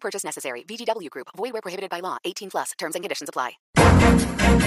Purchase necessary. VGW Group. Void where prohibited by law. 18 plus. Terms and conditions apply.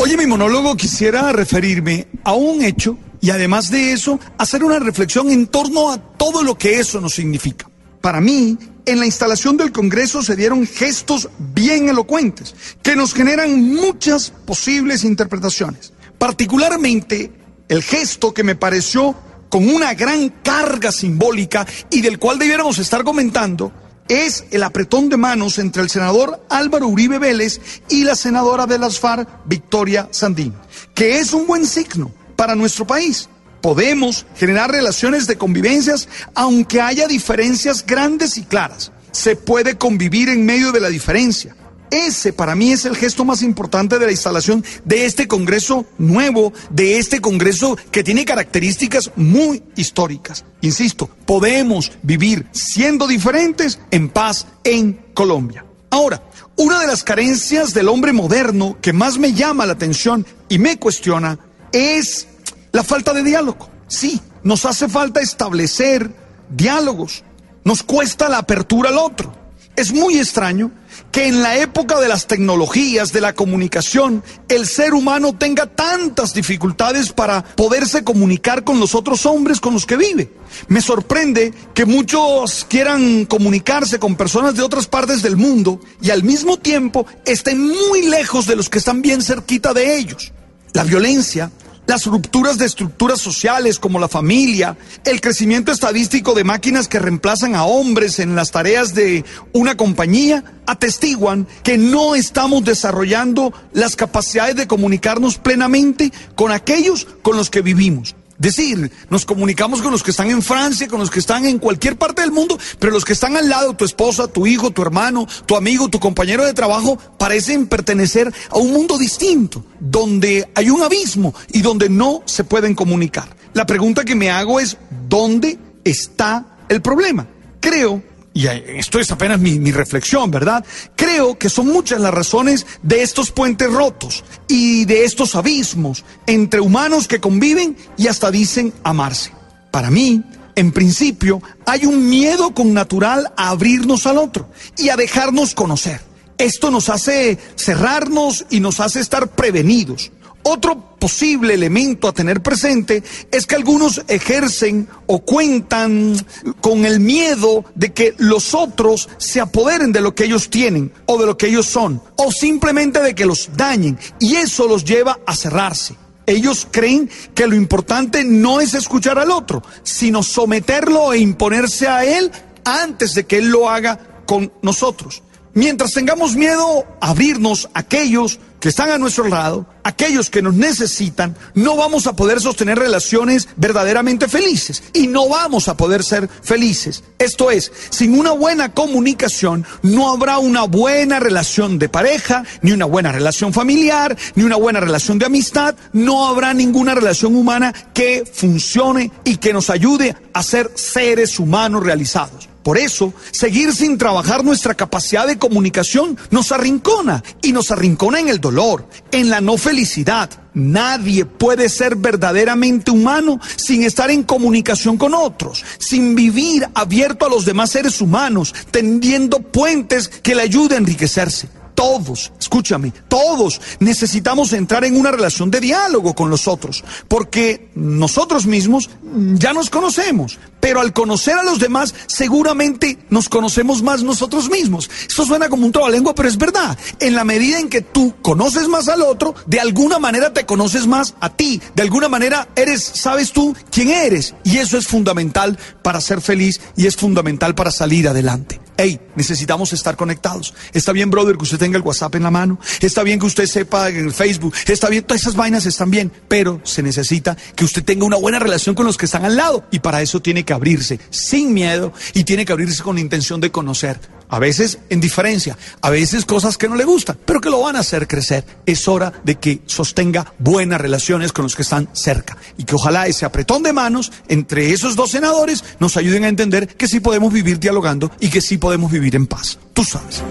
Oye, mi monólogo quisiera referirme a un hecho y además de eso, hacer una reflexión en torno a todo lo que eso nos significa. Para mí, en la instalación del Congreso se dieron gestos bien elocuentes que nos generan muchas posibles interpretaciones. Particularmente el gesto que me pareció con una gran carga simbólica y del cual debiéramos estar comentando es el apretón de manos entre el senador Álvaro Uribe Vélez y la senadora de las FARC, Victoria Sandín, que es un buen signo para nuestro país. Podemos generar relaciones de convivencias aunque haya diferencias grandes y claras. Se puede convivir en medio de la diferencia. Ese para mí es el gesto más importante de la instalación de este Congreso nuevo, de este Congreso que tiene características muy históricas. Insisto, podemos vivir siendo diferentes en paz en Colombia. Ahora, una de las carencias del hombre moderno que más me llama la atención y me cuestiona es la falta de diálogo. Sí, nos hace falta establecer diálogos. Nos cuesta la apertura al otro. Es muy extraño que en la época de las tecnologías, de la comunicación, el ser humano tenga tantas dificultades para poderse comunicar con los otros hombres con los que vive. Me sorprende que muchos quieran comunicarse con personas de otras partes del mundo y al mismo tiempo estén muy lejos de los que están bien cerquita de ellos. La violencia, las rupturas de estructuras sociales como la familia, el crecimiento estadístico de máquinas que reemplazan a hombres en las tareas de una compañía, atestiguan que no estamos desarrollando las capacidades de comunicarnos plenamente con aquellos con los que vivimos. Decir, nos comunicamos con los que están en Francia, con los que están en cualquier parte del mundo, pero los que están al lado, tu esposa, tu hijo, tu hermano, tu amigo, tu compañero de trabajo, parecen pertenecer a un mundo distinto, donde hay un abismo y donde no se pueden comunicar. La pregunta que me hago es, ¿dónde está el problema? Creo y esto es apenas mi, reflexión, ¿verdad? Creo que son muchas las razones de estos puentes rotos y de estos abismos entre humanos que conviven y hasta dicen amarse. Para mí, en principio, hay un miedo connatural a abrirnos al otro y a dejarnos conocer. Esto nos hace cerrarnos y nos hace estar prevenidos. Otro posible elemento a tener presente es que algunos ejercen o cuentan con el miedo de que los otros se apoderen de lo que ellos tienen o de lo que ellos son, o simplemente de que los dañen, y eso los lleva a cerrarse. Ellos creen que lo importante no es escuchar al otro, sino someterlo e imponerse a él antes de que él lo haga con nosotros. Mientras tengamos miedo a abrirnos a aquellos que están a nuestro lado, aquellos que nos necesitan, no vamos a poder sostener relaciones verdaderamente felices y no vamos a poder ser felices. Esto es, sin una buena comunicación no habrá una buena relación de pareja, ni una buena relación familiar, ni una buena relación de amistad, no habrá ninguna relación humana que funcione y que nos ayude a ser seres humanos realizados. Por eso, seguir sin trabajar nuestra capacidad de comunicación nos arrincona y nos arrincona en el dolor, en la no felicidad. Nadie puede ser verdaderamente humano sin estar en comunicación con otros, sin vivir abierto a los demás seres humanos, tendiendo puentes que le ayuden a enriquecerse todos, escúchame, todos necesitamos entrar en una relación de diálogo con los otros, porque nosotros mismos ya nos conocemos, pero al conocer a los demás seguramente nos conocemos más nosotros mismos. Esto suena como un trabalengua, pero es verdad. En la medida en que tú conoces más al otro, de alguna manera te conoces más a ti, de alguna manera eres, sabes tú quién eres, y eso es fundamental para ser feliz y es fundamental para salir adelante. Hey, necesitamos estar conectados. Está bien, brother, que usted tenga el WhatsApp en la mano. Está bien que usted sepa en el Facebook. Está bien, todas esas vainas están bien. Pero se necesita que usted tenga una buena relación con los que están al lado. Y para eso tiene que abrirse sin miedo y tiene que abrirse con la intención de conocer. A veces en diferencia, a veces cosas que no le gustan, pero que lo van a hacer crecer. Es hora de que sostenga buenas relaciones con los que están cerca y que ojalá ese apretón de manos entre esos dos senadores nos ayuden a entender que sí podemos vivir dialogando y que sí podemos vivir en paz. Tú sabes.